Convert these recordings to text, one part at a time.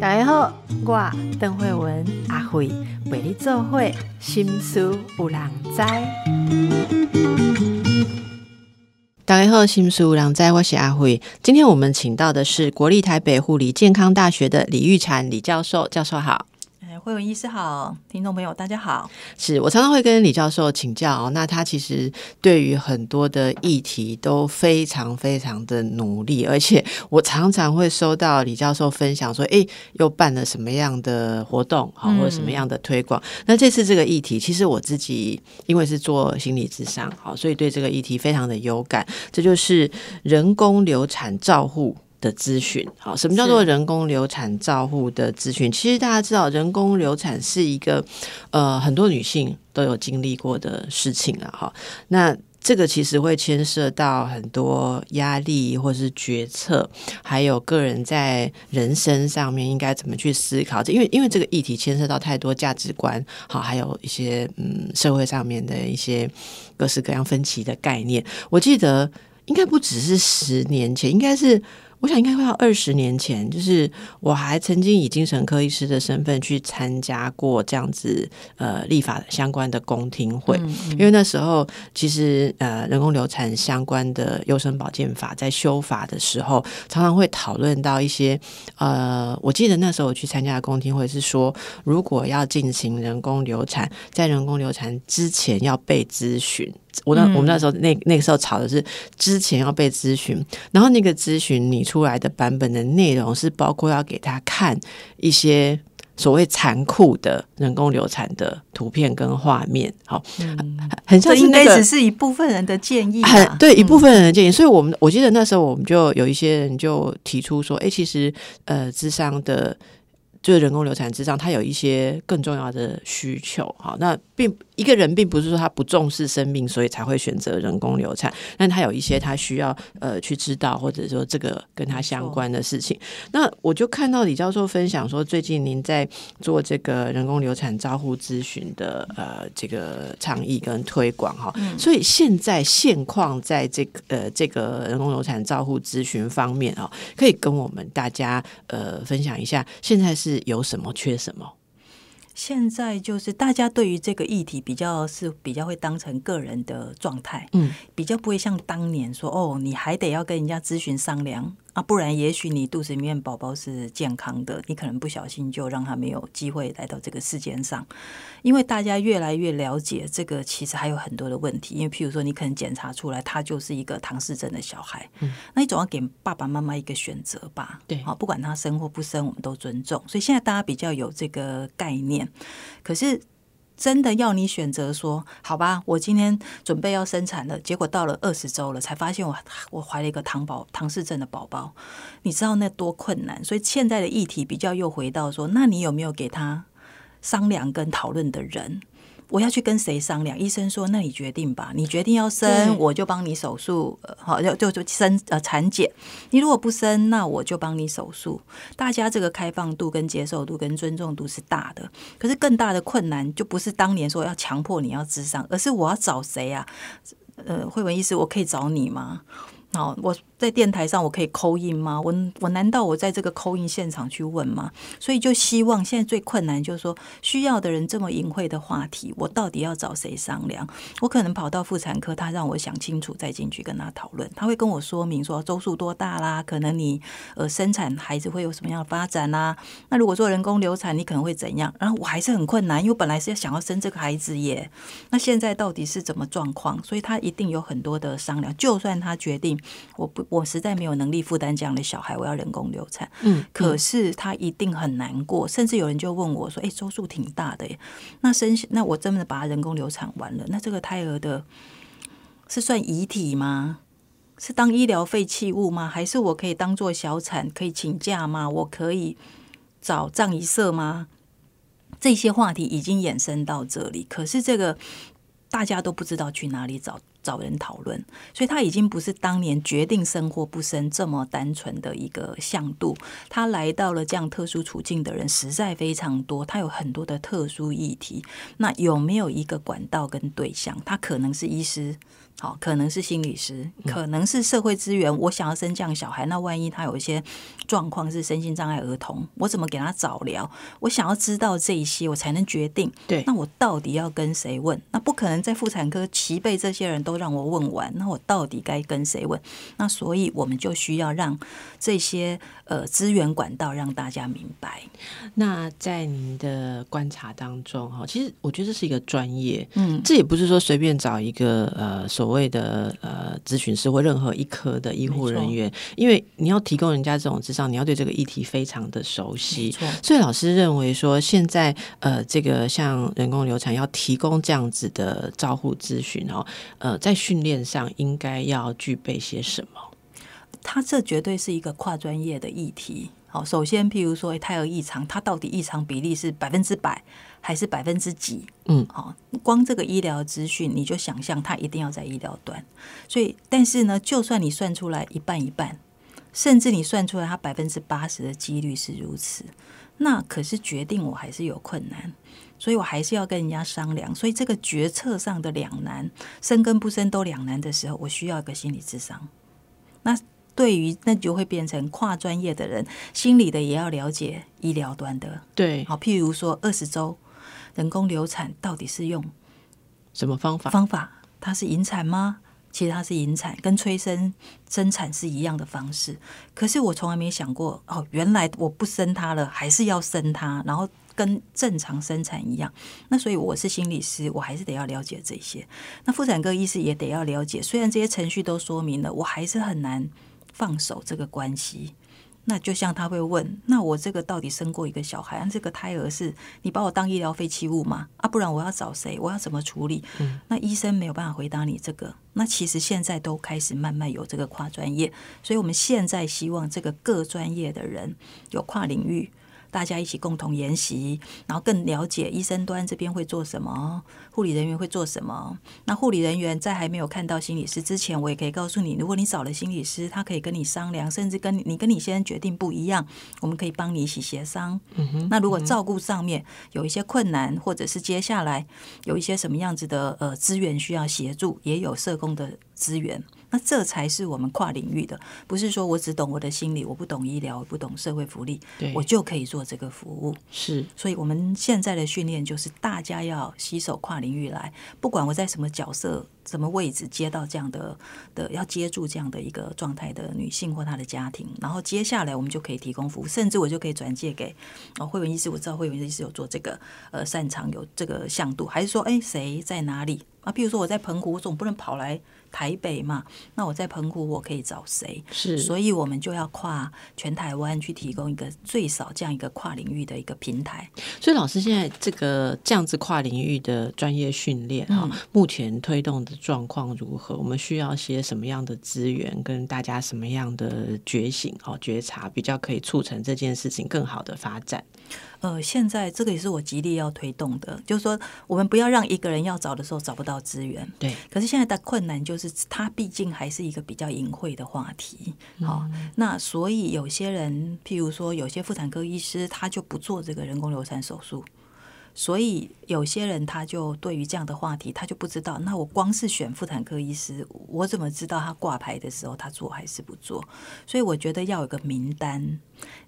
大家好，我邓慧文阿慧为你做会心思有人知。大家好，心思有人知，我是阿慧。今天我们请到的是国立台北护理健康大学的李玉婵李教授，教授好。慧文医师好，听众朋友大家好。是我常常会跟李教授请教哦，那他其实对于很多的议题都非常非常的努力，而且我常常会收到李教授分享说，哎，又办了什么样的活动，好，或者什么样的推广。那这次这个议题，其实我自己因为是做心理智商，好，所以对这个议题非常的有感。这就是人工流产照护。的咨询，好，什么叫做人工流产照护的咨询？其实大家知道，人工流产是一个呃很多女性都有经历过的事情了，哈。那这个其实会牵涉到很多压力，或是决策，还有个人在人生上面应该怎么去思考。因为因为这个议题牵涉到太多价值观，好，还有一些嗯社会上面的一些各式各样分歧的概念。我记得应该不只是十年前，应该是。我想应该会要二十年前，就是我还曾经以精神科医师的身份去参加过这样子呃立法相关的公听会，因为那时候其实呃人工流产相关的优生保健法在修法的时候，常常会讨论到一些呃，我记得那时候我去参加的公听会是说，如果要进行人工流产，在人工流产之前要被咨询。我那我们那时候那那个时候吵的是之前要被咨询，然后那个咨询你出来的版本的内容是包括要给他看一些所谓残酷的人工流产的图片跟画面，好，很像应该只是一部分人的建议，很对一部分人的建议，所以我们我记得那时候我们就有一些人就提出说，哎，其实呃智商的。就是人工流产之上，它有一些更重要的需求。好，那并一个人并不是说他不重视生命，所以才会选择人工流产。但他有一些他需要呃去知道，或者说这个跟他相关的事情。那我就看到李教授分享说，最近您在做这个人工流产照护咨询的呃这个倡议跟推广哈。所以现在现况在这个呃这个人工流产照护咨询方面啊，可以跟我们大家呃分享一下，现在是。有什么缺什么？现在就是大家对于这个议题比较是比较会当成个人的状态，嗯，比较不会像当年说哦，你还得要跟人家咨询商量。啊，不然也许你肚子里面宝宝是健康的，你可能不小心就让他没有机会来到这个世间上。因为大家越来越了解这个，其实还有很多的问题。因为譬如说，你可能检查出来他就是一个唐氏症的小孩，嗯，那你总要给爸爸妈妈一个选择吧？对，好，不管他生或不生，我们都尊重。所以现在大家比较有这个概念，可是。真的要你选择说好吧，我今天准备要生产了，结果到了二十周了，才发现我我怀了一个糖宝唐氏症的宝宝，你知道那多困难？所以现在的议题比较又回到说，那你有没有给他商量跟讨论的人？我要去跟谁商量？医生说：“那你决定吧，你决定要生，我就帮你手术，好就就就生呃产检。你如果不生，那我就帮你手术。大家这个开放度、跟接受度、跟尊重度是大的。可是更大的困难就不是当年说要强迫你要智商，而是我要找谁啊？呃，慧文医师，我可以找你吗？好，我。”在电台上我可以扣印吗？我我难道我在这个扣印现场去问吗？所以就希望现在最困难就是说，需要的人这么隐晦的话题，我到底要找谁商量？我可能跑到妇产科，他让我想清楚再进去跟他讨论。他会跟我说明说周数多大啦，可能你呃生产孩子会有什么样的发展啦？那如果做人工流产，你可能会怎样？然后我还是很困难，因为本来是要想要生这个孩子耶。那现在到底是怎么状况？所以他一定有很多的商量。就算他决定我不。我实在没有能力负担这样的小孩，我要人工流产。嗯，可是他一定很难过，甚至有人就问我说：“哎，周数挺大的耶，那生那我真的把他人工流产完了，那这个胎儿的是算遗体吗？是当医疗废弃物吗？还是我可以当做小产可以请假吗？我可以找葬仪社吗？这些话题已经衍生到这里，可是这个大家都不知道去哪里找。”找人讨论，所以他已经不是当年决定生或不生这么单纯的一个向度。他来到了这样特殊处境的人实在非常多，他有很多的特殊议题。那有没有一个管道跟对象？他可能是医师。好，可能是心理师，可能是社会资源。我想要生这样小孩，那万一他有一些状况是身心障碍儿童，我怎么给他早疗？我想要知道这一些，我才能决定。对，那我到底要跟谁问？那不可能在妇产科齐备这些人都让我问完，那我到底该跟谁问？那所以我们就需要让这些呃资源管道让大家明白。那在您的观察当中，哈，其实我觉得这是一个专业，嗯，这也不是说随便找一个呃所谓的呃咨询师或任何一科的医护人员，因为你要提供人家这种智商，你要对这个议题非常的熟悉。所以老师认为说，现在呃这个像人工流产要提供这样子的照护咨询哦，呃，在训练上应该要具备些什么？它这绝对是一个跨专业的议题。好，首先，譬如说胎儿异常，它到底异常比例是百分之百还是百分之几？嗯，好，光这个医疗资讯，你就想象它一定要在医疗端。所以，但是呢，就算你算出来一半一半，甚至你算出来它百分之八十的几率是如此，那可是决定我还是有困难，所以我还是要跟人家商量。所以这个决策上的两难，生跟不生都两难的时候，我需要一个心理智商。那。对于那就会变成跨专业的人，心理的也要了解医疗端的。对，好，譬如说二十周人工流产到底是用什么方法？方法它是引产吗？其实它是引产，跟催生生产是一样的方式。可是我从来没想过，哦，原来我不生它了，还是要生它，然后跟正常生产一样。那所以我是心理师，我还是得要了解这些。那妇产科医师也得要了解，虽然这些程序都说明了，我还是很难。放手这个关系，那就像他会问：那我这个到底生过一个小孩？这个胎儿是你把我当医疗废弃物吗？啊，不然我要找谁？我要怎么处理？那医生没有办法回答你这个。那其实现在都开始慢慢有这个跨专业，所以我们现在希望这个各专业的人有跨领域。大家一起共同研习，然后更了解医生端这边会做什么，护理人员会做什么。那护理人员在还没有看到心理师之前，我也可以告诉你，如果你找了心理师，他可以跟你商量，甚至跟你跟你先生决定不一样，我们可以帮你一起协商。那如果照顾上面有一些困难，或者是接下来有一些什么样子的呃资源需要协助，也有社工的资源。那这才是我们跨领域的，不是说我只懂我的心理，我不懂医疗，我不懂社会福利，我就可以做这个服务。是，所以我们现在的训练就是大家要携手跨领域来，不管我在什么角色、什么位置，接到这样的的要接住这样的一个状态的女性或她的家庭，然后接下来我们就可以提供服务，甚至我就可以转介给哦会文医师，我知道会文医师有做这个，呃，擅长有这个向度，还是说，哎，谁在哪里啊？譬如说我在澎湖，我总不能跑来。台北嘛，那我在澎湖，我可以找谁？是，所以我们就要跨全台湾去提供一个最少这样一个跨领域的一个平台。所以老师现在这个这样子跨领域的专业训练啊，目前推动的状况如何？我们需要些什么样的资源？跟大家什么样的觉醒哦觉察，比较可以促成这件事情更好的发展？呃，现在这个也是我极力要推动的，就是说，我们不要让一个人要找的时候找不到资源。对。可是现在的困难就是，它毕竟还是一个比较隐晦的话题。好，那所以有些人，譬如说，有些妇产科医师，他就不做这个人工流产手术。所以有些人他就对于这样的话题，他就不知道。那我光是选妇产科医师，我怎么知道他挂牌的时候他做还是不做？所以我觉得要有个名单，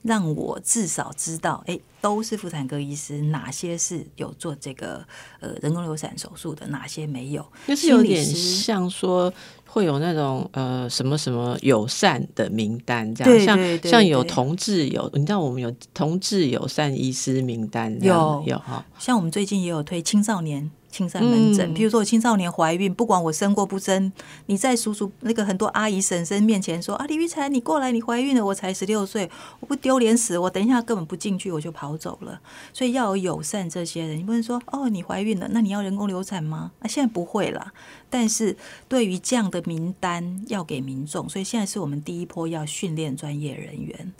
让我至少知道，哎，都是妇产科医师，哪些是有做这个呃人工流产手术的，哪些没有？就是有点像说。会有那种呃什么什么友善的名单，这样像像有同志有，你知道我们有同志友善医师名单，有。有哈，像我们最近也有推青少年。青山门诊，比如说我青少年怀孕，不管我生过不生，你在叔叔那个很多阿姨婶婶面前说啊，李玉才，你过来，你怀孕了，我才十六岁，我不丢脸死，我等一下根本不进去，我就跑走了。所以要有友善这些人，你不能说哦，你怀孕了，那你要人工流产吗？啊，现在不会了。但是对于这样的名单要给民众，所以现在是我们第一波要训练专业人员，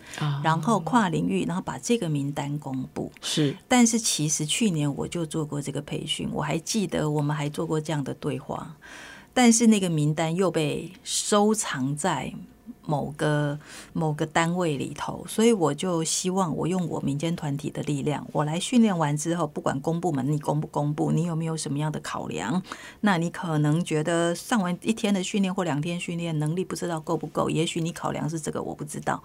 然后跨领域，然后把这个名单公布。是，但是其实去年我就做过这个培训，我还。记得我们还做过这样的对话，但是那个名单又被收藏在。某个某个单位里头，所以我就希望我用我民间团体的力量，我来训练完之后，不管公部门你公不公布，你有没有什么样的考量？那你可能觉得上完一天的训练或两天训练能力不知道够不够？也许你考量是这个，我不知道。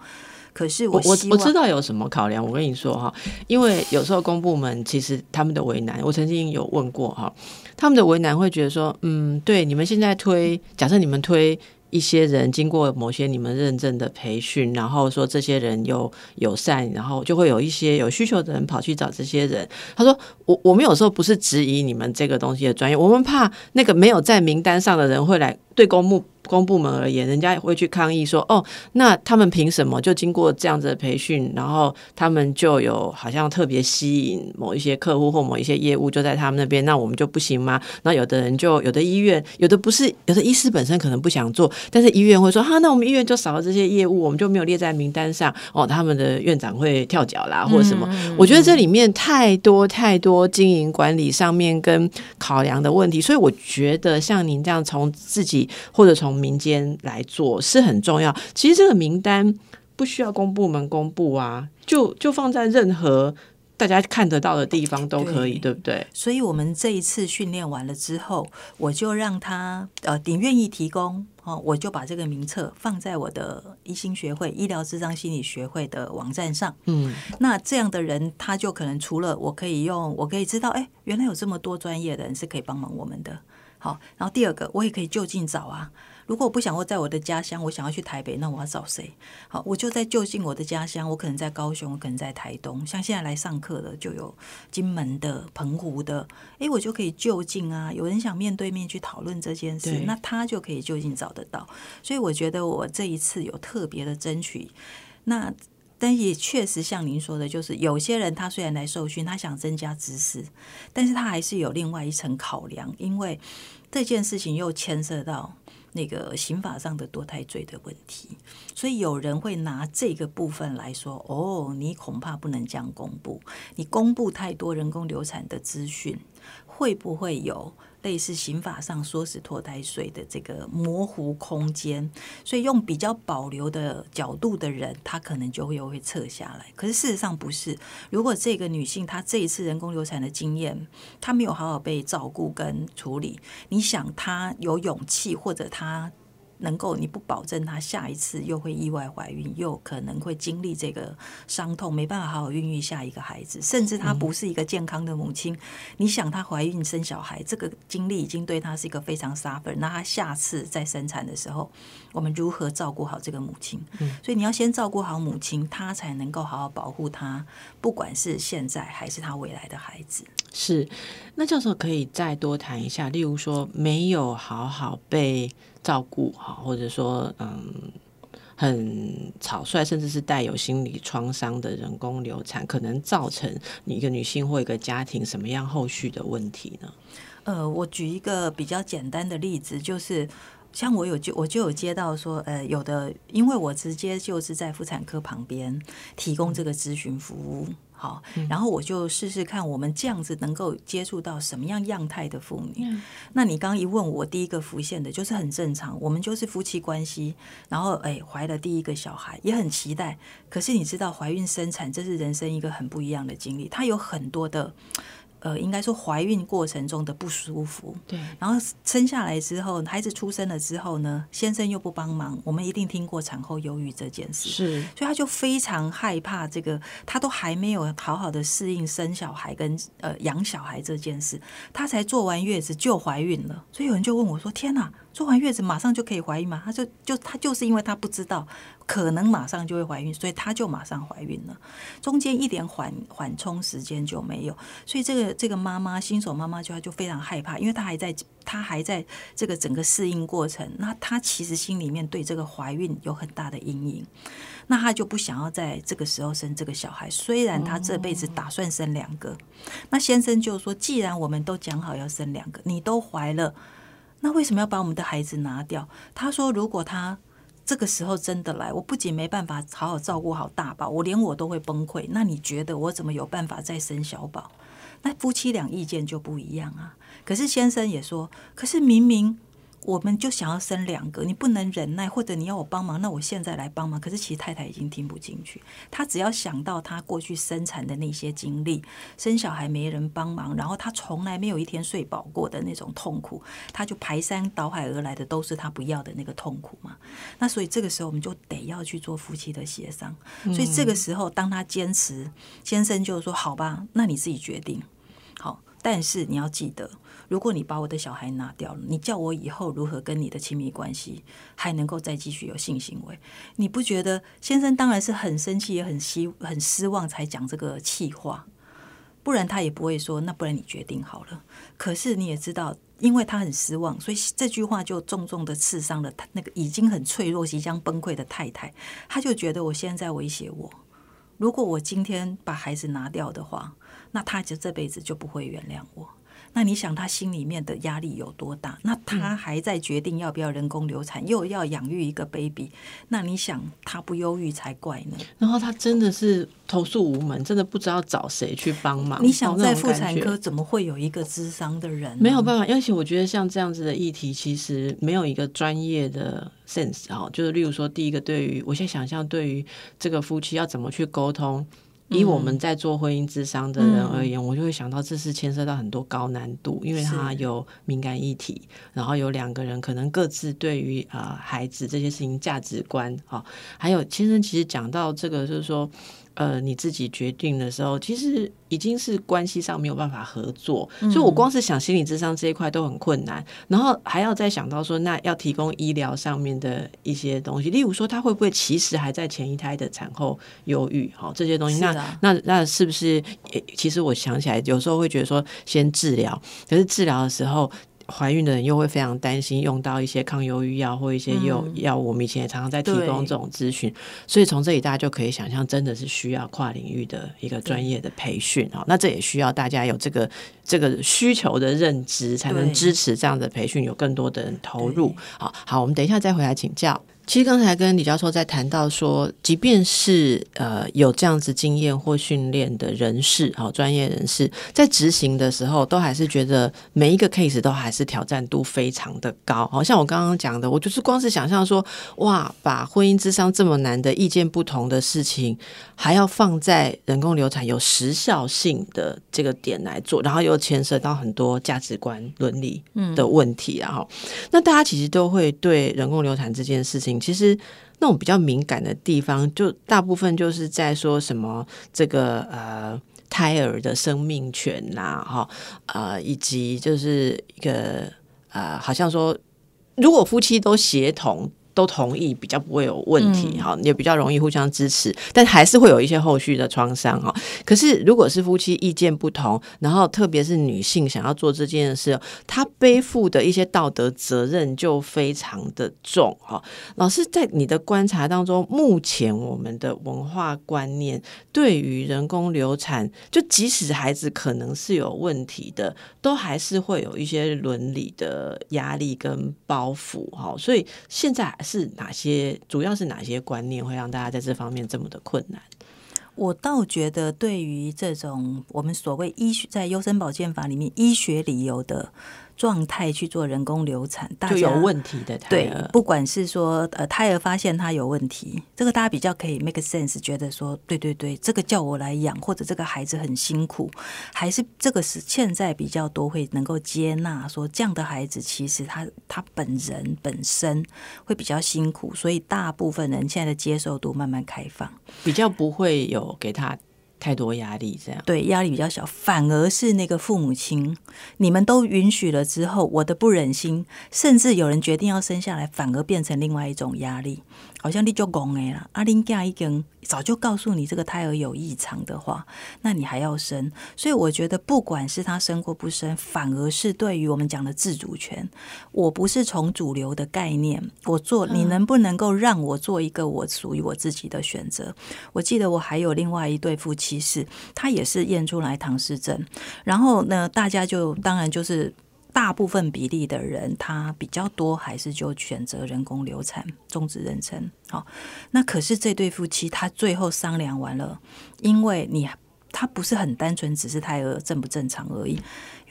可是我我我知道有什么考量，我跟你说哈，因为有时候公部门其实他们的为难，我曾经有问过哈，他们的为难会觉得说，嗯，对，你们现在推，假设你们推。一些人经过某些你们认证的培训，然后说这些人又友善，然后就会有一些有需求的人跑去找这些人。他说：“我我们有时候不是质疑你们这个东西的专业，我们怕那个没有在名单上的人会来对公募。”公部门而言，人家也会去抗议说：“哦，那他们凭什么就经过这样子的培训，然后他们就有好像特别吸引某一些客户或某一些业务就在他们那边，那我们就不行吗？那有的人就有的医院，有的不是，有的医师本身可能不想做，但是医院会说：哈，那我们医院就少了这些业务，我们就没有列在名单上。哦，他们的院长会跳脚啦，或者什么？我觉得这里面太多太多经营管理上面跟考量的问题，所以我觉得像您这样从自己或者从民间来做是很重要。其实这个名单不需要公部门公布啊，就就放在任何大家看得到的地方都可以，对不对？所以，我们这一次训练完了之后，我就让他呃，你愿意提供哦，我就把这个名册放在我的医心学会医疗智商心理学会的网站上。嗯，那这样的人，他就可能除了我可以用，我可以知道，哎，原来有这么多专业的人是可以帮忙我们的。好，然后第二个，我也可以就近找啊。如果我不想我在我的家乡，我想要去台北，那我要找谁？好，我就在就近我的家乡，我可能在高雄，我可能在台东。像现在来上课的就有金门的、澎湖的，诶，我就可以就近啊。有人想面对面去讨论这件事，那他就可以就近找得到。所以我觉得我这一次有特别的争取。那但也确实像您说的，就是有些人他虽然来受训，他想增加知识，但是他还是有另外一层考量，因为这件事情又牵涉到。那个刑法上的堕胎罪的问题，所以有人会拿这个部分来说：“哦，你恐怕不能这样公布，你公布太多人工流产的资讯，会不会有？”类似刑法上说是脱胎税的这个模糊空间，所以用比较保留的角度的人，他可能就会又会撤下来。可是事实上不是，如果这个女性她这一次人工流产的经验，她没有好好被照顾跟处理，你想她有勇气或者她。能够你不保证她下一次又会意外怀孕，又可能会经历这个伤痛，没办法好好孕育下一个孩子，甚至她不是一个健康的母亲。你想她怀孕生小孩，这个经历已经对她是一个非常 suffer。那她下次在生产的时候，我们如何照顾好这个母亲？所以你要先照顾好母亲，她才能够好好保护她，不管是现在还是她未来的孩子。是，那教授可以再多谈一下，例如说没有好好被。照顾哈，或者说嗯，很草率，甚至是带有心理创伤的人工流产，可能造成你一个女性或一个家庭什么样后续的问题呢？呃，我举一个比较简单的例子，就是像我有就我就有接到说，呃，有的因为我直接就是在妇产科旁边提供这个咨询服务。好，然后我就试试看，我们这样子能够接触到什么样样态的妇女。那你刚刚一问我，第一个浮现的就是很正常，我们就是夫妻关系，然后哎怀了第一个小孩，也很期待。可是你知道，怀孕生产这是人生一个很不一样的经历，它有很多的。呃，应该说怀孕过程中的不舒服，对，然后生下来之后，孩子出生了之后呢，先生又不帮忙，我们一定听过产后忧郁这件事，是，所以他就非常害怕这个，他都还没有好好的适应生小孩跟呃养小孩这件事，他才坐完月子就怀孕了，所以有人就问我说：“天哪！”做完月子马上就可以怀孕吗？他就就他就是因为他不知道可能马上就会怀孕，所以他就马上怀孕了，中间一点缓缓冲时间就没有，所以这个这个妈妈新手妈妈就她就非常害怕，因为她还在她还在这个整个适应过程，那她其实心里面对这个怀孕有很大的阴影，那她就不想要在这个时候生这个小孩，虽然她这辈子打算生两个，那先生就说，既然我们都讲好要生两个，你都怀了。那为什么要把我们的孩子拿掉？他说：“如果他这个时候真的来，我不仅没办法好好照顾好大宝，我连我都会崩溃。那你觉得我怎么有办法再生小宝？那夫妻俩意见就不一样啊。可是先生也说，可是明明我们就想要生两个，你不能忍耐，或者你要我帮忙，那我现在来帮忙。可是其实太太已经听不进去，她只要想到她过去生产的那些经历，生小孩没人帮忙，然后她从来没有一天睡饱过的那种痛苦，她就排山倒海而来的都是她不要的那个痛苦嘛。那所以这个时候我们就得要去做夫妻的协商。所以这个时候，当她坚持，先生就说：“好吧，那你自己决定。”好，但是你要记得。如果你把我的小孩拿掉了，你叫我以后如何跟你的亲密关系还能够再继续有性行为？你不觉得先生当然是很生气，也很希很失望才讲这个气话，不然他也不会说那不然你决定好了。可是你也知道，因为他很失望，所以这句话就重重的刺伤了他那个已经很脆弱、即将崩溃的太太。他就觉得我现在威胁我，如果我今天把孩子拿掉的话，那他就这辈子就不会原谅我。那你想他心里面的压力有多大？那他还在决定要不要人工流产，又要养育一个 baby，那你想他不忧郁才怪呢？然后他真的是投诉无门，真的不知道找谁去帮忙。你想在妇产科怎么会有一个智商的人？没有办法，而且我觉得像这样子的议题，其实没有一个专业的 sense 哈。就是例如说，第一个，对于我现在想象，对于这个夫妻要怎么去沟通。以我们在做婚姻智商的人而言，我就会想到这是牵涉到很多高难度，因为它有敏感议题，然后有两个人可能各自对于啊孩子这些事情价值观啊，还有先生其实讲到这个就是说。呃，你自己决定的时候，其实已经是关系上没有办法合作，所以我光是想心理智商这一块都很困难，然后还要再想到说，那要提供医疗上面的一些东西，例如说他会不会其实还在前一胎的产后忧郁，好这些东西，那那那是不是？其实我想起来，有时候会觉得说先治疗，可是治疗的时候。怀孕的人又会非常担心用到一些抗忧郁药或一些药药物，我们以前也常常在提供这种咨询，所以从这里大家就可以想象，真的是需要跨领域的一个专业的培训啊。那这也需要大家有这个这个需求的认知，才能支持这样的培训，有更多的人投入。好，好，我们等一下再回来请教。其实刚才跟李教授在谈到说，即便是呃有这样子经验或训练的人士，好专业人士，在执行的时候，都还是觉得每一个 case 都还是挑战度非常的高。好像我刚刚讲的，我就是光是想象说，哇，把婚姻之商这么难的意见不同的事情，还要放在人工流产有时效性的这个点来做，然后又牵涉到很多价值观伦理的问题，然后那大家其实都会对人工流产这件事情。其实那种比较敏感的地方，就大部分就是在说什么这个呃胎儿的生命权呐，哈呃，以及就是一个呃，好像说如果夫妻都协同。都同意比较不会有问题哈，也比较容易互相支持，但还是会有一些后续的创伤哈。可是如果是夫妻意见不同，然后特别是女性想要做这件事，她背负的一些道德责任就非常的重哈。老师在你的观察当中，目前我们的文化观念对于人工流产，就即使孩子可能是有问题的，都还是会有一些伦理的压力跟包袱哈。所以现在。是哪些？主要是哪些观念会让大家在这方面这么的困难？我倒觉得，对于这种我们所谓医学在优生保健法里面医学理由的。状态去做人工流产，就有问题的胎儿，不管是说呃胎儿发现他有问题，这个大家比较可以 make sense，觉得说对对对，这个叫我来养，或者这个孩子很辛苦，还是这个是现在比较多会能够接纳说这样的孩子其实他他本人本身会比较辛苦，所以大部分人现在的接受度慢慢开放，比较不会有给他。太多压力，这样对压力比较小，反而是那个父母亲，你们都允许了之后，我的不忍心，甚至有人决定要生下来，反而变成另外一种压力。好像你就讲诶啦，阿林家已经早就告诉你这个胎儿有异常的话，那你还要生？所以我觉得，不管是他生或不生，反而是对于我们讲的自主权，我不是从主流的概念，我做你能不能够让我做一个我属于我自己的选择？我记得我还有另外一对夫妻是，他也是验出来唐氏症，然后呢，大家就当然就是。大部分比例的人，他比较多还是就选择人工流产、终止妊娠。好，那可是这对夫妻，他最后商量完了，因为你他不是很单纯，只是胎儿正不正常而已，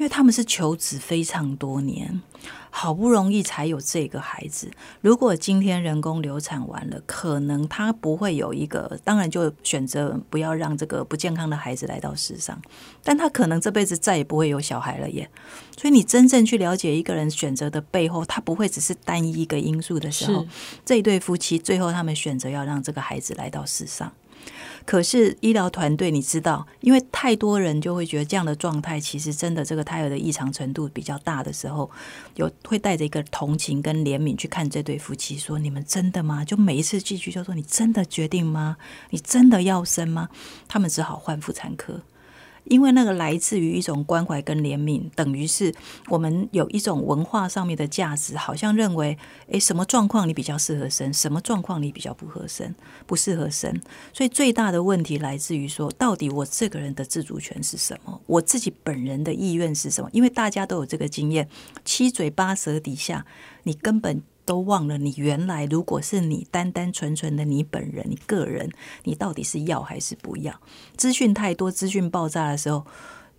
因为他们是求子非常多年，好不容易才有这个孩子。如果今天人工流产完了，可能他不会有一个，当然就选择不要让这个不健康的孩子来到世上，但他可能这辈子再也不会有小孩了耶。所以你真正去了解一个人选择的背后，他不会只是单一一个因素的时候，这一对夫妻最后他们选择要让这个孩子来到世上。可是医疗团队，你知道，因为太多人就会觉得这样的状态，其实真的这个胎儿的异常程度比较大的时候，有会带着一个同情跟怜悯去看这对夫妻，说：“你们真的吗？”就每一次进去就说：“你真的决定吗？你真的要生吗？”他们只好换妇产科。因为那个来自于一种关怀跟怜悯，等于是我们有一种文化上面的价值，好像认为，诶，什么状况你比较适合生，什么状况你比较不合生，不适合生。所以最大的问题来自于说，到底我这个人的自主权是什么？我自己本人的意愿是什么？因为大家都有这个经验，七嘴八舌底下，你根本。都忘了，你原来如果是你单单纯纯的你本人，你个人，你到底是要还是不要？资讯太多，资讯爆炸的时候，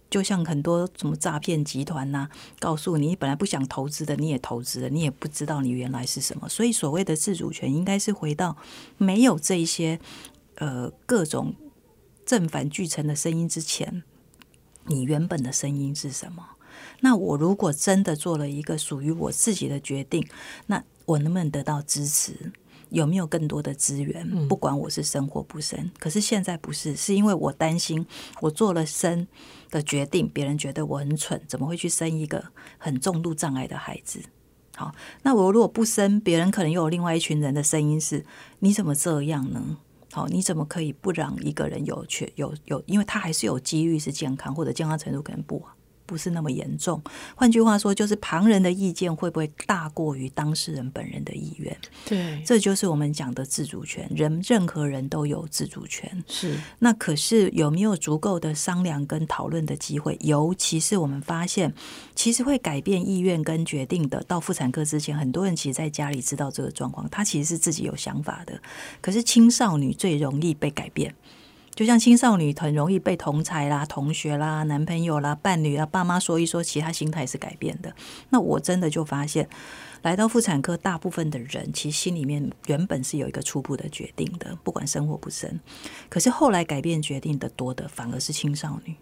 就像很多什么诈骗集团呐，告诉你本来不想投资的，你也投资了，你也不知道你原来是什么。所以所谓的自主权，应该是回到没有这一些呃各种正反俱成的声音之前，你原本的声音是什么？那我如果真的做了一个属于我自己的决定，那我能不能得到支持？有没有更多的资源？不管我是生或不生，可是现在不是，是因为我担心我做了生的决定，别人觉得我很蠢，怎么会去生一个很重度障碍的孩子？好，那我如果不生，别人可能又有另外一群人的声音是：你怎么这样呢？好，你怎么可以不让一个人有缺有有？因为他还是有几率是健康，或者健康程度可能不好。不是那么严重。换句话说，就是旁人的意见会不会大过于当事人本人的意愿？对，这就是我们讲的自主权。人任何人都有自主权。是。那可是有没有足够的商量跟讨论的机会？尤其是我们发现，其实会改变意愿跟决定的。到妇产科之前，很多人其实在家里知道这个状况，他其实是自己有想法的。可是青少年最容易被改变。就像青少年很容易被同才啦、同学啦、男朋友啦、伴侣啊、爸妈说一说，其他心态是改变的。那我真的就发现，来到妇产科，大部分的人其实心里面原本是有一个初步的决定的，不管生或不生。可是后来改变决定的多的，反而是青少年。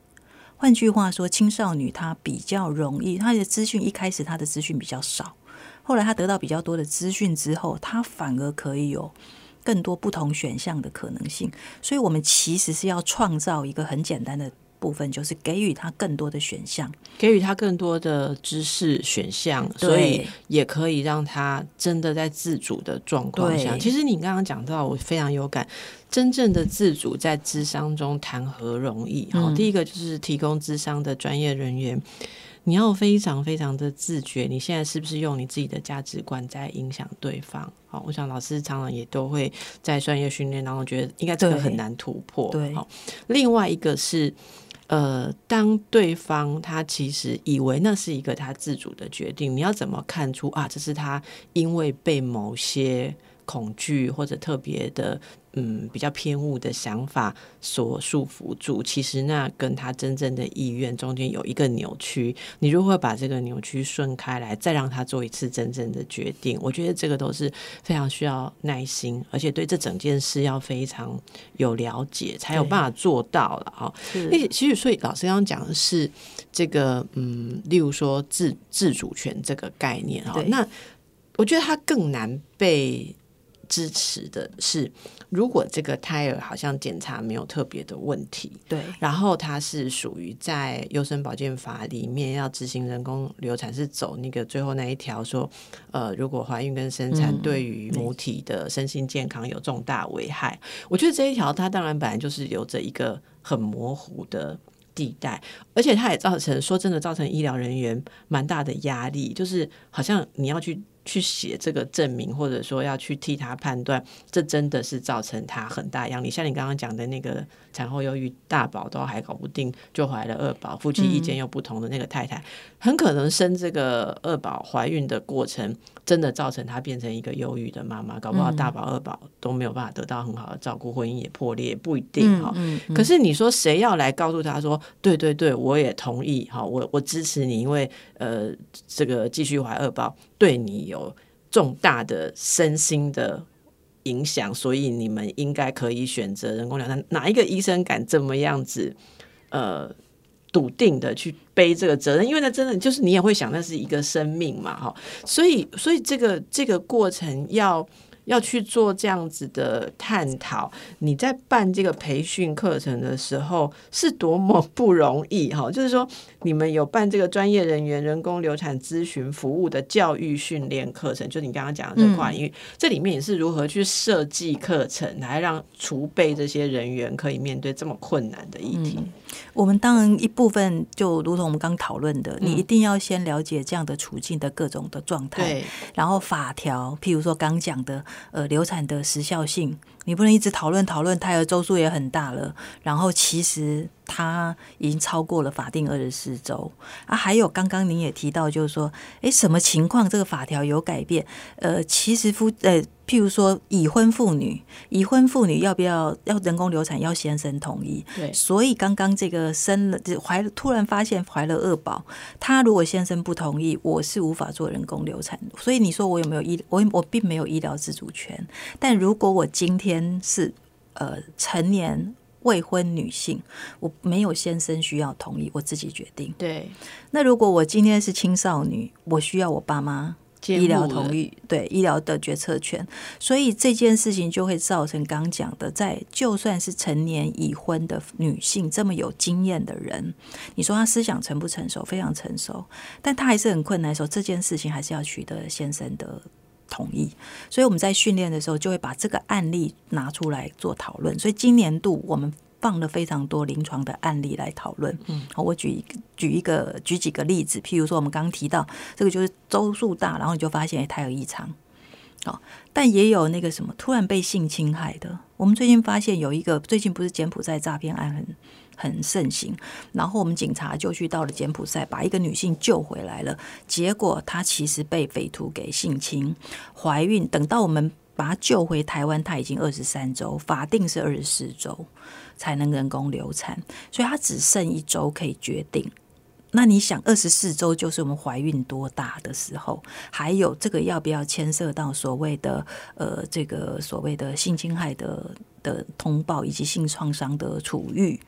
换句话说，青少年他比较容易，他的资讯一开始他的资讯比较少，后来他得到比较多的资讯之后，他反而可以有。更多不同选项的可能性，所以我们其实是要创造一个很简单的部分，就是给予他更多的选项，给予他更多的知识选项，所以也可以让他真的在自主的状况下。其实你刚刚讲到，我非常有感，真正的自主在智商中谈何容易？好，第一个就是提供智商的专业人员。你要非常非常的自觉，你现在是不是用你自己的价值观在影响对方？好，我想老师常常也都会在专业训练当中觉得，应该这个很难突破。对，好，另外一个是，呃，当对方他其实以为那是一个他自主的决定，你要怎么看出啊？这是他因为被某些恐惧或者特别的。嗯，比较偏误的想法所束缚住，其实那跟他真正的意愿中间有一个扭曲。你如何把这个扭曲顺开来，再让他做一次真正的决定？我觉得这个都是非常需要耐心，而且对这整件事要非常有了解，才有办法做到了啊。那其实，所以老师刚刚讲的是这个，嗯，例如说自自主权这个概念啊，那我觉得它更难被。支持的是，如果这个胎儿好像检查没有特别的问题，对，然后它是属于在优生保健法里面要执行人工流产，是走那个最后那一条说，呃，如果怀孕跟生产对于母体的身心健康有重大危害，我觉得这一条它当然本来就是有着一个很模糊的地带，而且它也造成说真的造成医疗人员蛮大的压力，就是好像你要去。去写这个证明，或者说要去替他判断，这真的是造成他很大压力。像你刚刚讲的那个产后忧郁，大宝都还搞不定，就怀了二宝，夫妻意见又不同的那个太太，很可能生这个二宝怀孕的过程，真的造成她变成一个忧郁的妈妈，搞不好大宝二宝都没有办法得到很好的照顾，婚姻也破裂，不一定哈。可是你说谁要来告诉他说，对对对，我也同意哈，我我支持你，因为呃，这个继续怀二宝对你有重大的身心的影响，所以你们应该可以选择人工流产。哪一个医生敢这么样子呃笃定的去背这个责任？因为那真的就是你也会想，那是一个生命嘛，哈。所以，所以这个这个过程要。要去做这样子的探讨，你在办这个培训课程的时候是多么不容易哈！就是说，你们有办这个专业人员人工流产咨询服务的教育训练课程，就你刚刚讲的这块，因为这里面也是如何去设计课程，来让储备这些人员可以面对这么困难的议题。我们当然一部分就如同我们刚讨论的，你一定要先了解这样的处境的各种的状态，然后法条，譬如说刚讲的。呃，流产的时效性，你不能一直讨论讨论，胎儿周数也很大了，然后其实它已经超过了法定二十四周啊。还有刚刚您也提到，就是说，哎，什么情况这个法条有改变？呃，其实夫呃。譬如说，已婚妇女，已婚妇女要不要要人工流产？要先生同意。对，所以刚刚这个生了怀了，突然发现怀了二宝，他如果先生不同意，我是无法做人工流产。所以你说我有没有医？我我并没有医疗自主权。但如果我今天是呃成年未婚女性，我没有先生需要同意，我自己决定。对。那如果我今天是青少女，我需要我爸妈。医疗同意，对医疗的决策权，所以这件事情就会造成刚讲的，在就算是成年已婚的女性这么有经验的人，你说她思想成不成熟？非常成熟，但她还是很困难的时候，这件事情还是要取得先生的同意。所以我们在训练的时候，就会把这个案例拿出来做讨论。所以今年度我们。放了非常多临床的案例来讨论。嗯，好，我举举一个举几个例子，譬如说我们刚刚提到这个就是周数大，然后你就发现胎有异常。哦，但也有那个什么突然被性侵害的。我们最近发现有一个，最近不是柬埔寨诈骗案很很盛行，然后我们警察就去到了柬埔寨，把一个女性救回来了。结果她其实被匪徒给性侵，怀孕。等到我们把她救回台湾，她已经二十三周，法定是二十四周。才能人工流产，所以她只剩一周可以决定。那你想，二十四周就是我们怀孕多大的时候？还有这个要不要牵涉到所谓的呃，这个所谓的性侵害的的通报以及性创伤的处遇？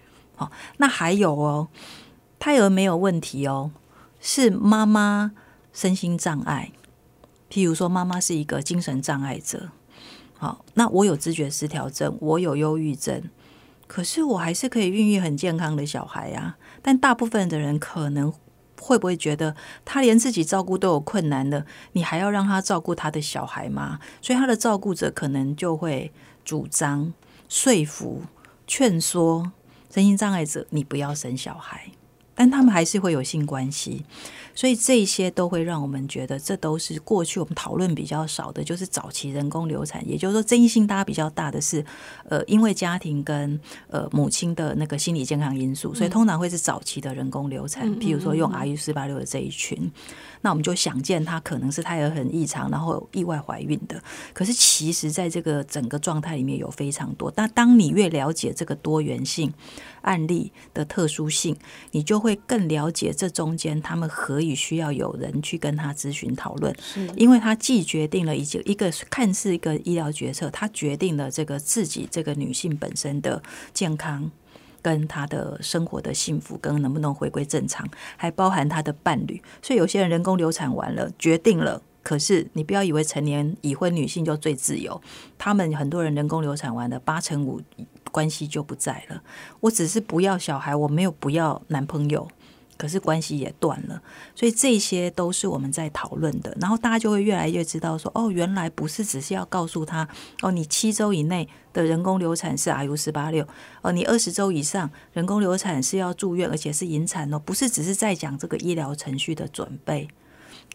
那还有哦，胎儿没有问题哦，是妈妈身心障碍，譬如说妈妈是一个精神障碍者，好，那我有知觉失调症，我有忧郁症。可是我还是可以孕育很健康的小孩呀，但大部分的人可能会不会觉得他连自己照顾都有困难的，你还要让他照顾他的小孩吗？所以他的照顾者可能就会主张、说服、劝说身心障碍者，你不要生小孩。但他们还是会有性关系，所以这些都会让我们觉得，这都是过去我们讨论比较少的，就是早期人工流产。也就是说，争议性大家比较大的是，呃，因为家庭跟呃母亲的那个心理健康因素，所以通常会是早期的人工流产。譬如说，用 RU 四八六的这一群。那我们就想见他可能是胎儿很异常，然后意外怀孕的。可是其实，在这个整个状态里面有非常多。但当你越了解这个多元性案例的特殊性，你就会更了解这中间他们何以需要有人去跟他咨询讨论。因为他既决定了一个一个看似一个医疗决策，他决定了这个自己这个女性本身的健康。跟他的生活的幸福，跟能不能回归正常，还包含他的伴侣。所以有些人人工流产完了，决定了。可是你不要以为成年已婚女性就最自由，他们很多人人工流产完了，八成五关系就不在了。我只是不要小孩，我没有不要男朋友。可是关系也断了，所以这些都是我们在讨论的。然后大家就会越来越知道说，哦，原来不是只是要告诉他，哦，你七周以内的人工流产是 RU 四八六，哦，你二十周以上人工流产是要住院，而且是引产哦，不是只是在讲这个医疗程序的准备。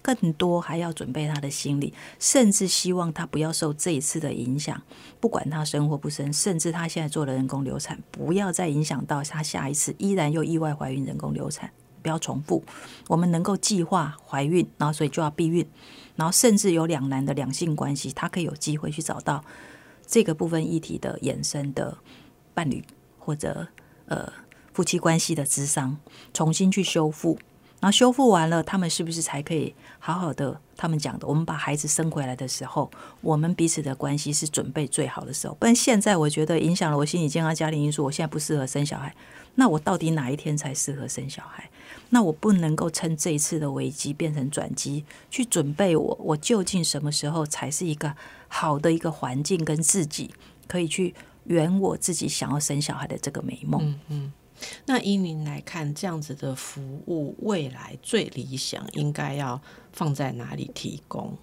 更多还要准备他的心理，甚至希望他不要受这一次的影响，不管他生或不生，甚至他现在做了人工流产，不要再影响到他下一次依然又意外怀孕人工流产，不要重复。我们能够计划怀孕，然后所以就要避孕，然后甚至有两难的两性关系，他可以有机会去找到这个部分议题的衍生的伴侣或者呃夫妻关系的智商，重新去修复。然后修复完了，他们是不是才可以好好的？他们讲的，我们把孩子生回来的时候，我们彼此的关系是准备最好的时候。不然现在我觉得影响了我心理健康、家庭因素，我现在不适合生小孩。那我到底哪一天才适合生小孩？那我不能够趁这一次的危机变成转机，去准备我，我究竟什么时候才是一个好的一个环境，跟自己可以去圆我自己想要生小孩的这个美梦？嗯嗯。那依您来看，这样子的服务未来最理想应该要放在哪里提供？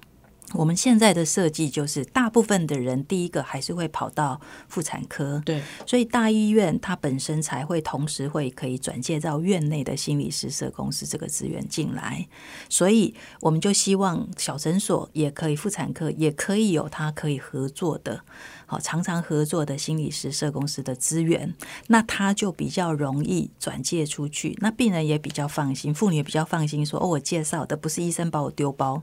我们现在的设计就是，大部分的人第一个还是会跑到妇产科，对，所以大医院它本身才会同时会可以转介到院内的心理师社公司这个资源进来，所以我们就希望小诊所也可以，妇产科也可以有它可以合作的。好，常常合作的心理师社公司的资源，那他就比较容易转介出去，那病人也比较放心，妇女也比较放心，说哦，我介绍的不是医生把我丢包，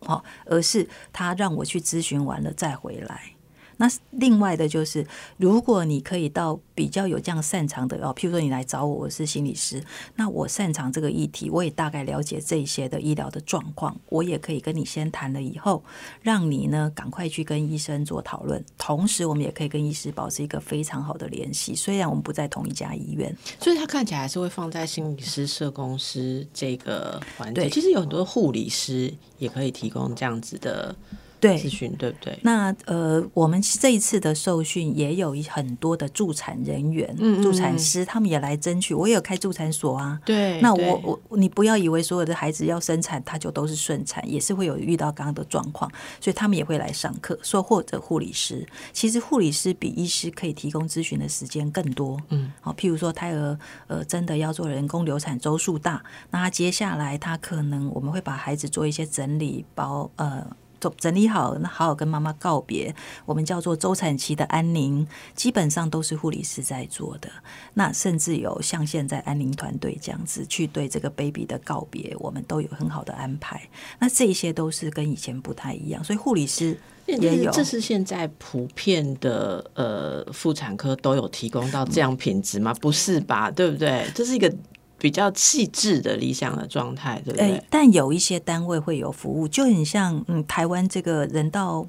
好，而是他让我去咨询完了再回来。那另外的就是，如果你可以到比较有这样擅长的哦，譬如说你来找我，我是心理师，那我擅长这个议题，我也大概了解这些的医疗的状况，我也可以跟你先谈了以后，让你呢赶快去跟医生做讨论，同时我们也可以跟医师保持一个非常好的联系。虽然我们不在同一家医院，所以他看起来还是会放在心理师社工师这个环节。其实有很多护理师也可以提供这样子的。对咨询对不对？那呃，我们这一次的受训也有很多的助产人员、助产师，他们也来争取。我也有开助产所啊。对，那我我你不要以为所有的孩子要生产，他就都是顺产，也是会有遇到刚刚的状况，所以他们也会来上课。说或者护理师，其实护理师比医师可以提供咨询的时间更多。嗯，好，譬如说胎儿呃真的要做人工流产，周数大，那他接下来他可能我们会把孩子做一些整理包呃。整整理好，那好好跟妈妈告别。我们叫做周产期的安宁，基本上都是护理师在做的。那甚至有像现在安宁团队这样子去对这个 baby 的告别，我们都有很好的安排。那这些都是跟以前不太一样，所以护理师也有。这是现在普遍的呃妇产科都有提供到这样品质吗？不是吧？对不对？这是一个。比较细致的理想的状态，对不对？但有一些单位会有服务，就很像嗯，台湾这个人道，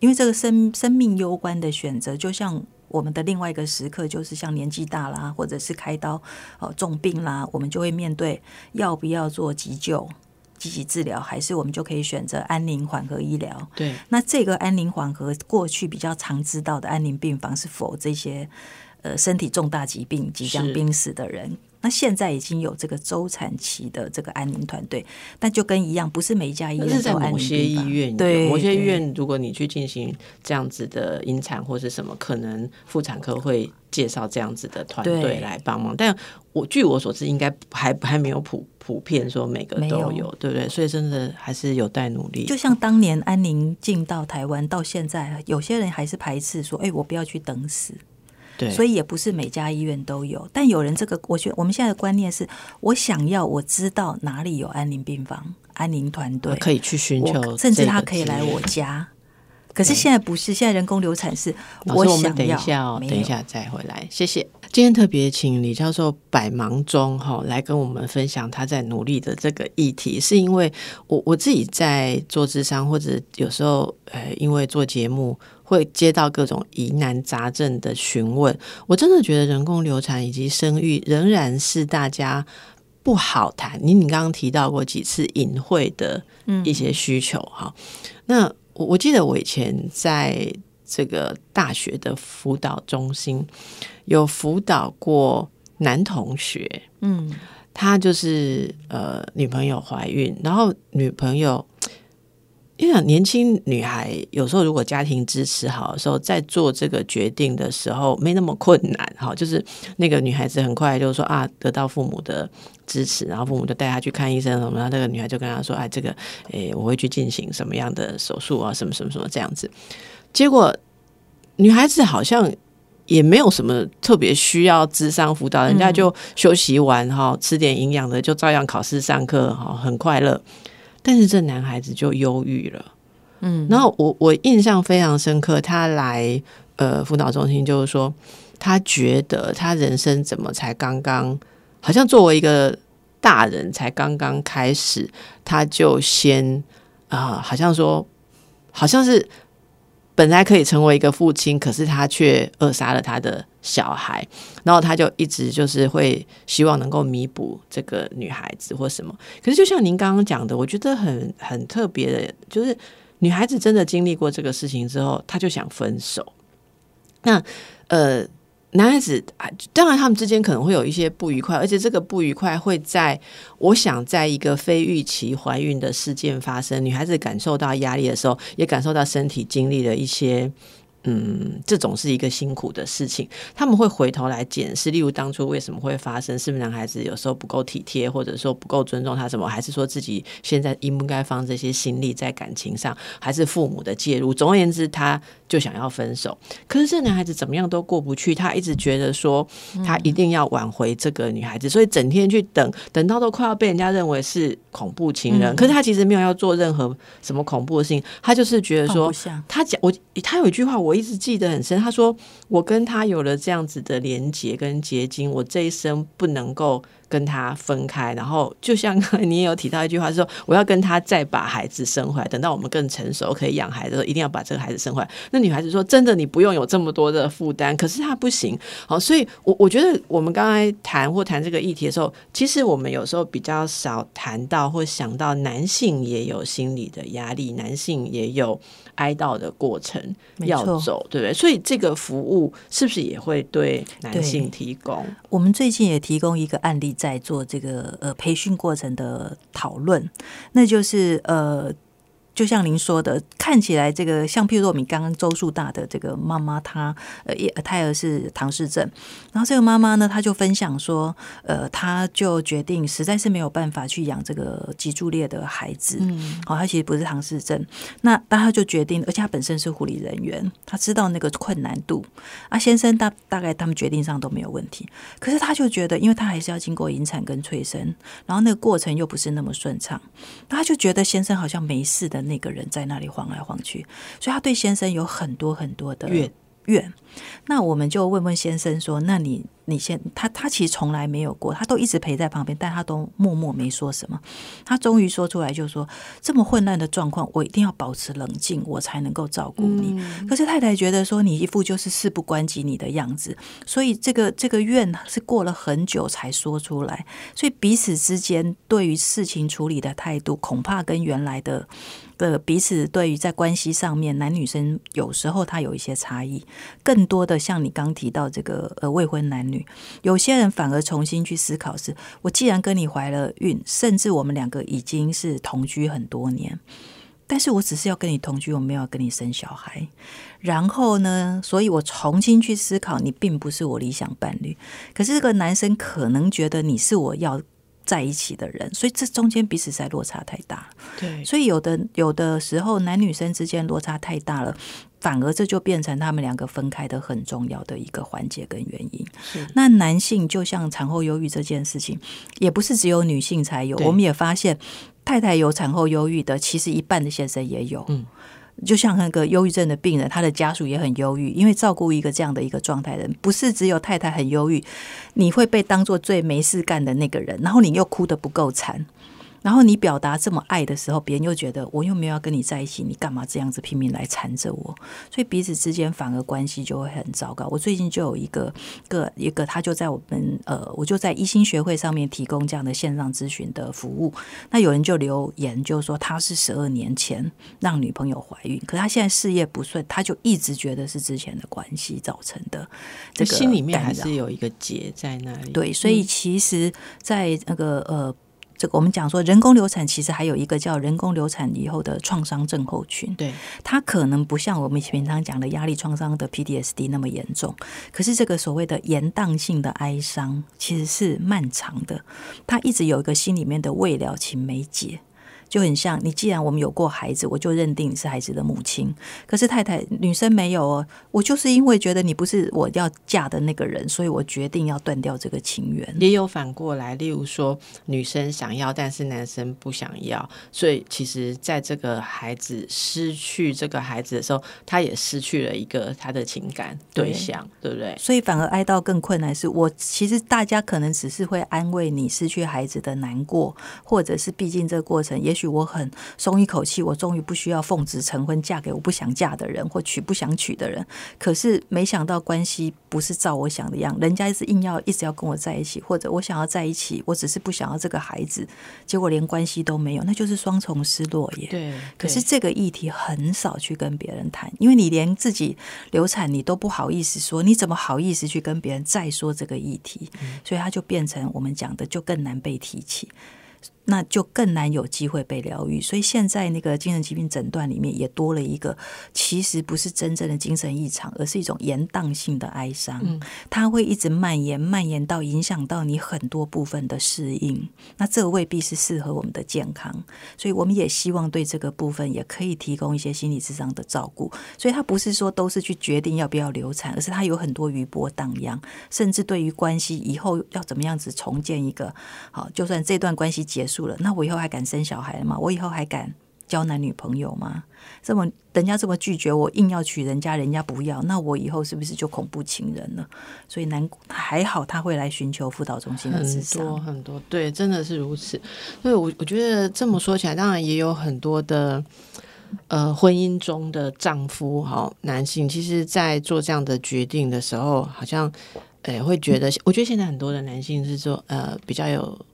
因为这个生生命攸关的选择，就像我们的另外一个时刻，就是像年纪大啦，或者是开刀哦重病啦，我们就会面对要不要做急救、积极治疗，还是我们就可以选择安宁缓和医疗。对，那这个安宁缓和，过去比较常知道的安宁病房，是否这些呃身体重大疾病即将濒死的人？那现在已经有这个周产期的这个安宁团队，但就跟一样，不是每一家医院都在某些医院，对某些医院，如果你去进行这样子的引产或是什么，可能妇产科会介绍这样子的团队来帮忙。但我据我所知，应该还还没有普普遍说每个都有，对不对？所以真的还是有待努力。就像当年安宁进到台湾，到现在，有些人还是排斥说：“哎，我不要去等死。”所以也不是每家医院都有，但有人这个，我觉得我们现在的观念是，我想要我知道哪里有安宁病房、安宁团队可以去寻求，甚至他可以来我家。可是现在不是，现在人工流产是。我们等一下哦，等一下再回来，谢谢。今天特别请李教授百忙中哈来跟我们分享他在努力的这个议题，是因为我我自己在做智商，或者有时候呃，因为做节目。会接到各种疑难杂症的询问，我真的觉得人工流产以及生育仍然是大家不好谈。你你刚刚提到过几次隐晦的一些需求哈，那我我记得我以前在这个大学的辅导中心有辅导过男同学，嗯，他就是呃女朋友怀孕，然后女朋友。因为年轻女孩有时候如果家庭支持好的时候，在做这个决定的时候没那么困难哈。就是那个女孩子很快就是说啊，得到父母的支持，然后父母就带她去看医生什么，然后那个女孩就跟她说，哎，这个诶，我会去进行什么样的手术啊，什么什么什么这样子。结果女孩子好像也没有什么特别需要智商辅导，人家就休息完哈，吃点营养的，就照样考试上课哈，很快乐。但是这男孩子就忧郁了，嗯，然后我我印象非常深刻，他来呃辅导中心就是说，他觉得他人生怎么才刚刚，好像作为一个大人才刚刚开始，他就先啊，好像说，好像是。本来可以成为一个父亲，可是他却扼杀了他的小孩，然后他就一直就是会希望能够弥补这个女孩子或什么。可是就像您刚刚讲的，我觉得很很特别的，就是女孩子真的经历过这个事情之后，她就想分手。那呃。男孩子，当然他们之间可能会有一些不愉快，而且这个不愉快会在我想，在一个非预期怀孕的事件发生，女孩子感受到压力的时候，也感受到身体经历了一些。嗯，这种是一个辛苦的事情。他们会回头来检视，例如当初为什么会发生，是不是男孩子有时候不够体贴，或者说不够尊重他什么，还是说自己现在应不应该放这些心力在感情上，还是父母的介入？总而言之，他就想要分手。可是这男孩子怎么样都过不去，他一直觉得说他一定要挽回这个女孩子，所以整天去等，等到都快要被人家认为是恐怖情人。可是他其实没有要做任何什么恐怖的事情，他就是觉得说，他讲我，他有一句话我。我一直记得很深，他说：“我跟他有了这样子的连结跟结晶，我这一生不能够。”跟他分开，然后就像你也有提到一句话，说我要跟他再把孩子生回来，等到我们更成熟可以养孩子的时候，一定要把这个孩子生回来。那女孩子说：“真的，你不用有这么多的负担。”可是她不行。好，所以我我觉得我们刚才谈或谈这个议题的时候，其实我们有时候比较少谈到或想到男性也有心理的压力，男性也有哀悼的过程要走，对不对？所以这个服务是不是也会对男性提供？我们最近也提供一个案例。在做这个呃培训过程的讨论，那就是呃。就像您说的，看起来这个像，譬如说我们刚刚周数大的这个妈妈，她呃胎儿是唐氏症，然后这个妈妈呢，她就分享说，呃，她就决定实在是没有办法去养这个脊柱裂的孩子，嗯，好，她其实不是唐氏症，那但她就决定，而且她本身是护理人员，她知道那个困难度，啊，先生大大概他们决定上都没有问题，可是她就觉得，因为她还是要经过引产跟催生，然后那个过程又不是那么顺畅，那她就觉得先生好像没事的。那个人在那里晃来晃去，所以他对先生有很多很多的怨怨。那我们就问问先生说：“那你？”你先，他他其实从来没有过，他都一直陪在旁边，但他都默默没说什么。他终于说出来，就说这么混乱的状况，我一定要保持冷静，我才能够照顾你。可是太太觉得说，你一副就是事不关己你的样子，所以这个这个怨是过了很久才说出来。所以彼此之间对于事情处理的态度，恐怕跟原来的的彼此对于在关系上面，男女生有时候他有一些差异。更多的像你刚提到这个呃未婚男女。有些人反而重新去思考：是我既然跟你怀了孕，甚至我们两个已经是同居很多年，但是我只是要跟你同居，我没有要跟你生小孩。然后呢，所以我重新去思考，你并不是我理想伴侣。可是这个男生可能觉得你是我要在一起的人，所以这中间彼此在落差太大。对，所以有的有的时候男女生之间落差太大了。反而这就变成他们两个分开的很重要的一个环节跟原因。那男性就像产后忧郁这件事情，也不是只有女性才有。我们也发现，太太有产后忧郁的，其实一半的先生也有。嗯，就像那个忧郁症的病人，他的家属也很忧郁，因为照顾一个这样的一个状态的人，不是只有太太很忧郁，你会被当做最没事干的那个人，然后你又哭得不够惨。然后你表达这么爱的时候，别人又觉得我又没有要跟你在一起，你干嘛这样子拼命来缠着我？所以彼此之间反而关系就会很糟糕。我最近就有一个个一个，他就在我们呃，我就在一心学会上面提供这样的线上咨询的服务。那有人就留言就说他是十二年前让女朋友怀孕，可他现在事业不顺，他就一直觉得是之前的关系造成的。这个心里面还是有一个结在那里。对，所以其实，在那个呃。这个我们讲说人工流产，其实还有一个叫人工流产以后的创伤症候群。对，它可能不像我们平常讲的压力创伤的 PTSD 那么严重，可是这个所谓的延宕性的哀伤其实是漫长的，它一直有一个心里面的未了情没解。就很像你，既然我们有过孩子，我就认定你是孩子的母亲。可是太太女生没有哦，我就是因为觉得你不是我要嫁的那个人，所以我决定要断掉这个情缘。也有反过来，例如说女生想要，但是男生不想要，所以其实在这个孩子失去这个孩子的时候，他也失去了一个他的情感对象，对不对？所以反而哀悼更困难。是我其实大家可能只是会安慰你失去孩子的难过，或者是毕竟这个过程也许。我很松一口气，我终于不需要奉子成婚，嫁给我不想嫁的人，或娶不想娶的人。可是没想到关系不是照我想的样，人家是硬要一直要跟我在一起，或者我想要在一起，我只是不想要这个孩子，结果连关系都没有，那就是双重失落耶。对。可是这个议题很少去跟别人谈，因为你连自己流产你都不好意思说，你怎么好意思去跟别人再说这个议题？所以它就变成我们讲的，就更难被提起。那就更难有机会被疗愈，所以现在那个精神疾病诊断里面也多了一个，其实不是真正的精神异常，而是一种延宕性的哀伤。嗯，它会一直蔓延，蔓延到影响到你很多部分的适应。那这未必是适合我们的健康，所以我们也希望对这个部分也可以提供一些心理智商的照顾。所以它不是说都是去决定要不要流产，而是它有很多余波荡漾，甚至对于关系以后要怎么样子重建一个好，就算这段关系结束。了，那我以后还敢生小孩吗？我以后还敢交男女朋友吗？这么人家这么拒绝我，硬要娶人家，人家不要，那我以后是不是就恐怖情人了？所以难还好他会来寻求辅导中心的很多很多，对，真的是如此。所以，我我觉得这么说起来，当然也有很多的呃婚姻中的丈夫哈男性，其实在做这样的决定的时候，好像诶会觉得，我觉得现在很多的男性是说呃比较有。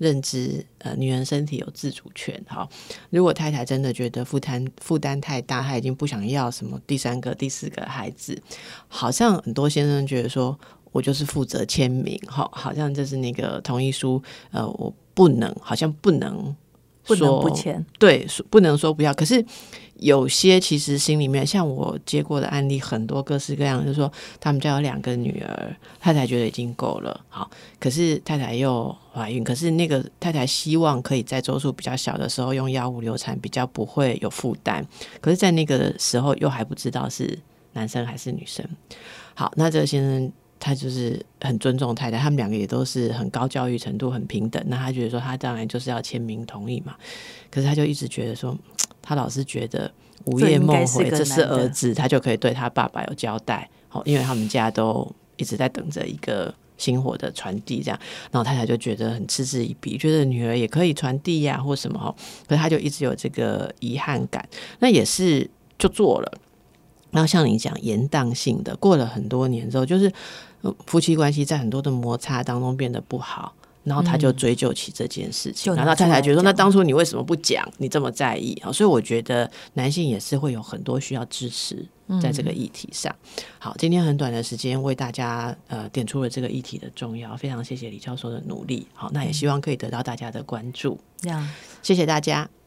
认知，呃，女人身体有自主权。哈，如果太太真的觉得负担负担太大，她已经不想要什么第三个、第四个孩子，好像很多先生觉得说，我就是负责签名，哈，好像就是那个同意书，呃，我不能，好像不能。不能不签，对，不能说不要。可是有些其实心里面，像我接过的案例，很多各式各样，就是说他们家有两个女儿，太太觉得已经够了，好，可是太太又怀孕，可是那个太太希望可以在周数比较小的时候用药物流产，比较不会有负担。可是，在那个时候又还不知道是男生还是女生。好，那这个先生。他就是很尊重太太，他们两个也都是很高教育程度，很平等。那他觉得说，他当然就是要签名同意嘛。可是他就一直觉得说，他老是觉得午夜梦回，这是儿子，他就可以对他爸爸有交代。好，因为他们家都一直在等着一个星火的传递，这样。然后太太就觉得很嗤之以鼻，觉得女儿也可以传递呀，或什么哈。可是他就一直有这个遗憾感。那也是就做了。然后像你讲延宕性的，过了很多年之后，就是。夫妻关系在很多的摩擦当中变得不好，然后他就追究起这件事情，然后太太觉得说：“那当初你为什么不讲？你这么在意啊？”所以我觉得男性也是会有很多需要支持在这个议题上。好，今天很短的时间为大家呃点出了这个议题的重要，非常谢谢李教授的努力。好，那也希望可以得到大家的关注。谢谢大家。